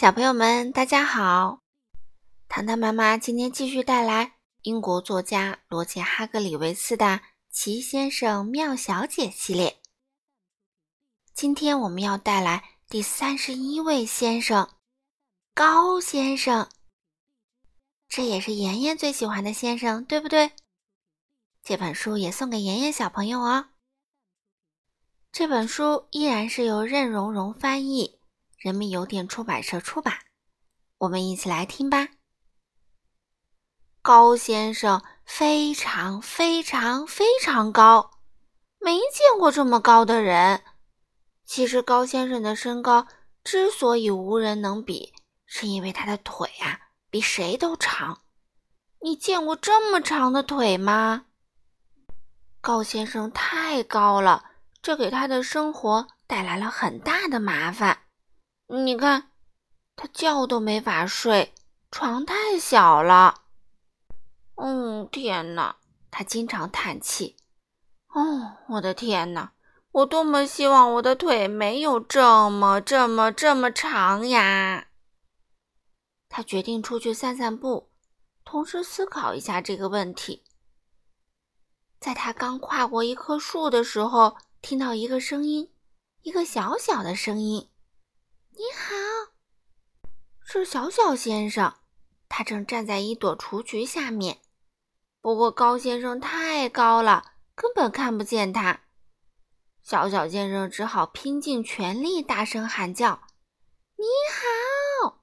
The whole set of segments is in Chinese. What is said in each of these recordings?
小朋友们，大家好！糖糖妈妈今天继续带来英国作家罗杰·哈格里维斯的《奇先生妙小姐》系列。今天我们要带来第三十一位先生——高先生。这也是妍妍最喜欢的先生，对不对？这本书也送给妍妍小朋友哦。这本书依然是由任溶溶翻译。人民邮电出版社出版，我们一起来听吧。高先生非常非常非常高，没见过这么高的人。其实高先生的身高之所以无人能比，是因为他的腿啊比谁都长。你见过这么长的腿吗？高先生太高了，这给他的生活带来了很大的麻烦。你看，他觉都没法睡，床太小了。嗯，天哪！他经常叹气。哦，我的天哪！我多么希望我的腿没有这么、这么、这么长呀！他决定出去散散步，同时思考一下这个问题。在他刚跨过一棵树的时候，听到一个声音，一个小小的声音。是小小先生。他正站在一朵雏菊下面，不过高先生太高了，根本看不见他。小小先生只好拼尽全力大声喊叫：“你好！”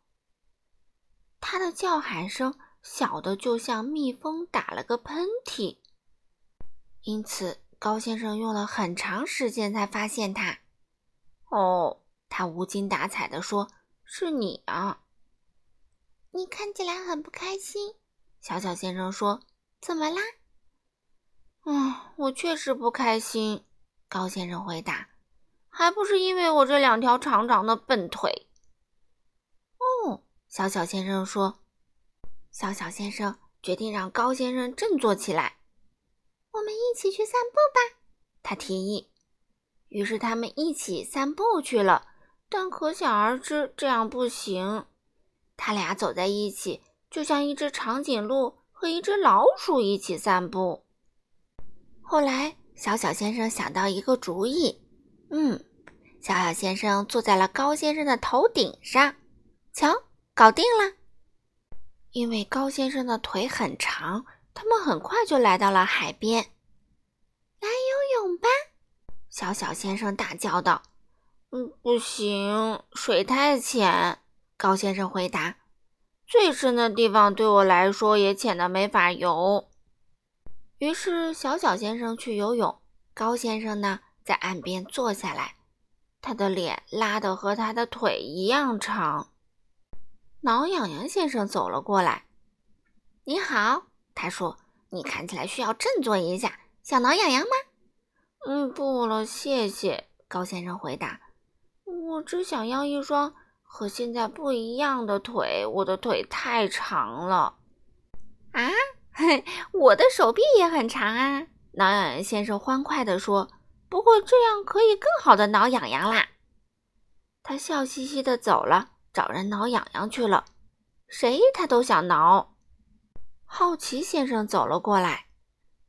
他的叫喊声小的就像蜜蜂打了个喷嚏，因此高先生用了很长时间才发现他。哦。他无精打采地说：“是你啊，你看起来很不开心。”小小先生说：“怎么啦？”“嗯，我确实不开心。”高先生回答，“还不是因为我这两条长长的笨腿。”“哦。”小小先生说。小小先生决定让高先生振作起来。“我们一起去散步吧。”他提议。于是他们一起散步去了。但可想而知，这样不行。他俩走在一起，就像一只长颈鹿和一只老鼠一起散步。后来，小小先生想到一个主意。嗯，小小先生坐在了高先生的头顶上，瞧，搞定了。因为高先生的腿很长，他们很快就来到了海边。来游泳吧！小小先生大叫道。嗯，不行，水太浅。高先生回答：“最深的地方对我来说也浅的没法游。”于是小小先生去游泳，高先生呢，在岸边坐下来，他的脸拉得和他的腿一样长。挠痒痒先生走了过来，“你好。”他说，“你看起来需要振作一下，想挠痒痒吗？”“嗯，不了，谢谢。”高先生回答。我只想要一双和现在不一样的腿，我的腿太长了。啊，嘿，我的手臂也很长啊！挠痒痒先生欢快地说：“不过这样可以更好的挠痒痒啦。”他笑嘻嘻地走了，找人挠痒痒去了。谁他都想挠。好奇先生走了过来，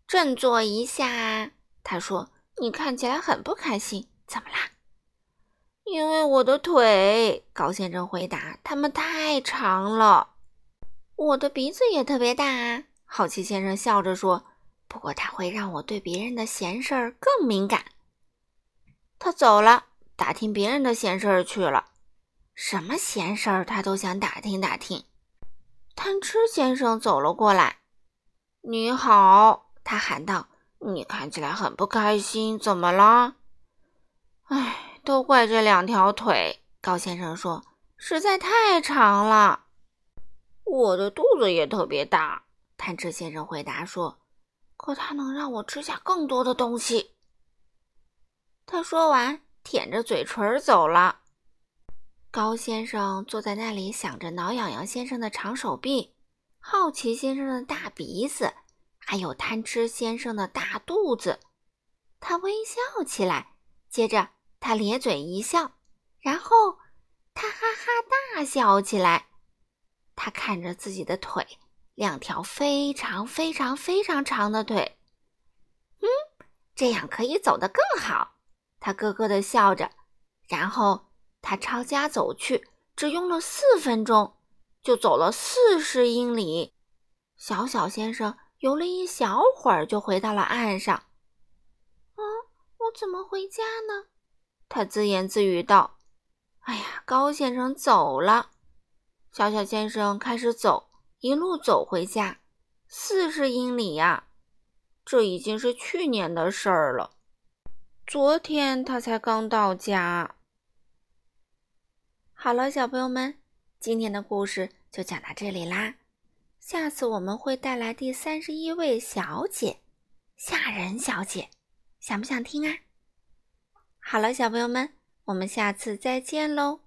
振作一下，他说：“你看起来很不开心，？”因为我的腿，高先生回答：“它们太长了。”我的鼻子也特别大，好奇先生笑着说：“不过它会让我对别人的闲事儿更敏感。”他走了，打听别人的闲事儿去了。什么闲事儿他都想打听打听。贪吃先生走了过来：“你好！”他喊道：“你看起来很不开心，怎么了？”唉。都怪这两条腿，高先生说：“实在太长了。”我的肚子也特别大，贪吃先生回答说：“可它能让我吃下更多的东西。”他说完，舔着嘴唇走了。高先生坐在那里，想着挠痒痒先生的长手臂，好奇先生的大鼻子，还有贪吃先生的大肚子。他微笑起来，接着。他咧嘴一笑，然后他哈哈大笑起来。他看着自己的腿，两条非常非常非常长的腿。嗯，这样可以走得更好。他咯咯地笑着，然后他朝家走去，只用了四分钟，就走了四十英里。小小先生游了一小会儿，就回到了岸上。啊，我怎么回家呢？他自言自语道：“哎呀，高先生走了。”小小先生开始走，一路走回家，四十英里呀！这已经是去年的事儿了。昨天他才刚到家。好了，小朋友们，今天的故事就讲到这里啦。下次我们会带来第三十一位小姐，吓人小姐，想不想听啊？好了，小朋友们，我们下次再见喽。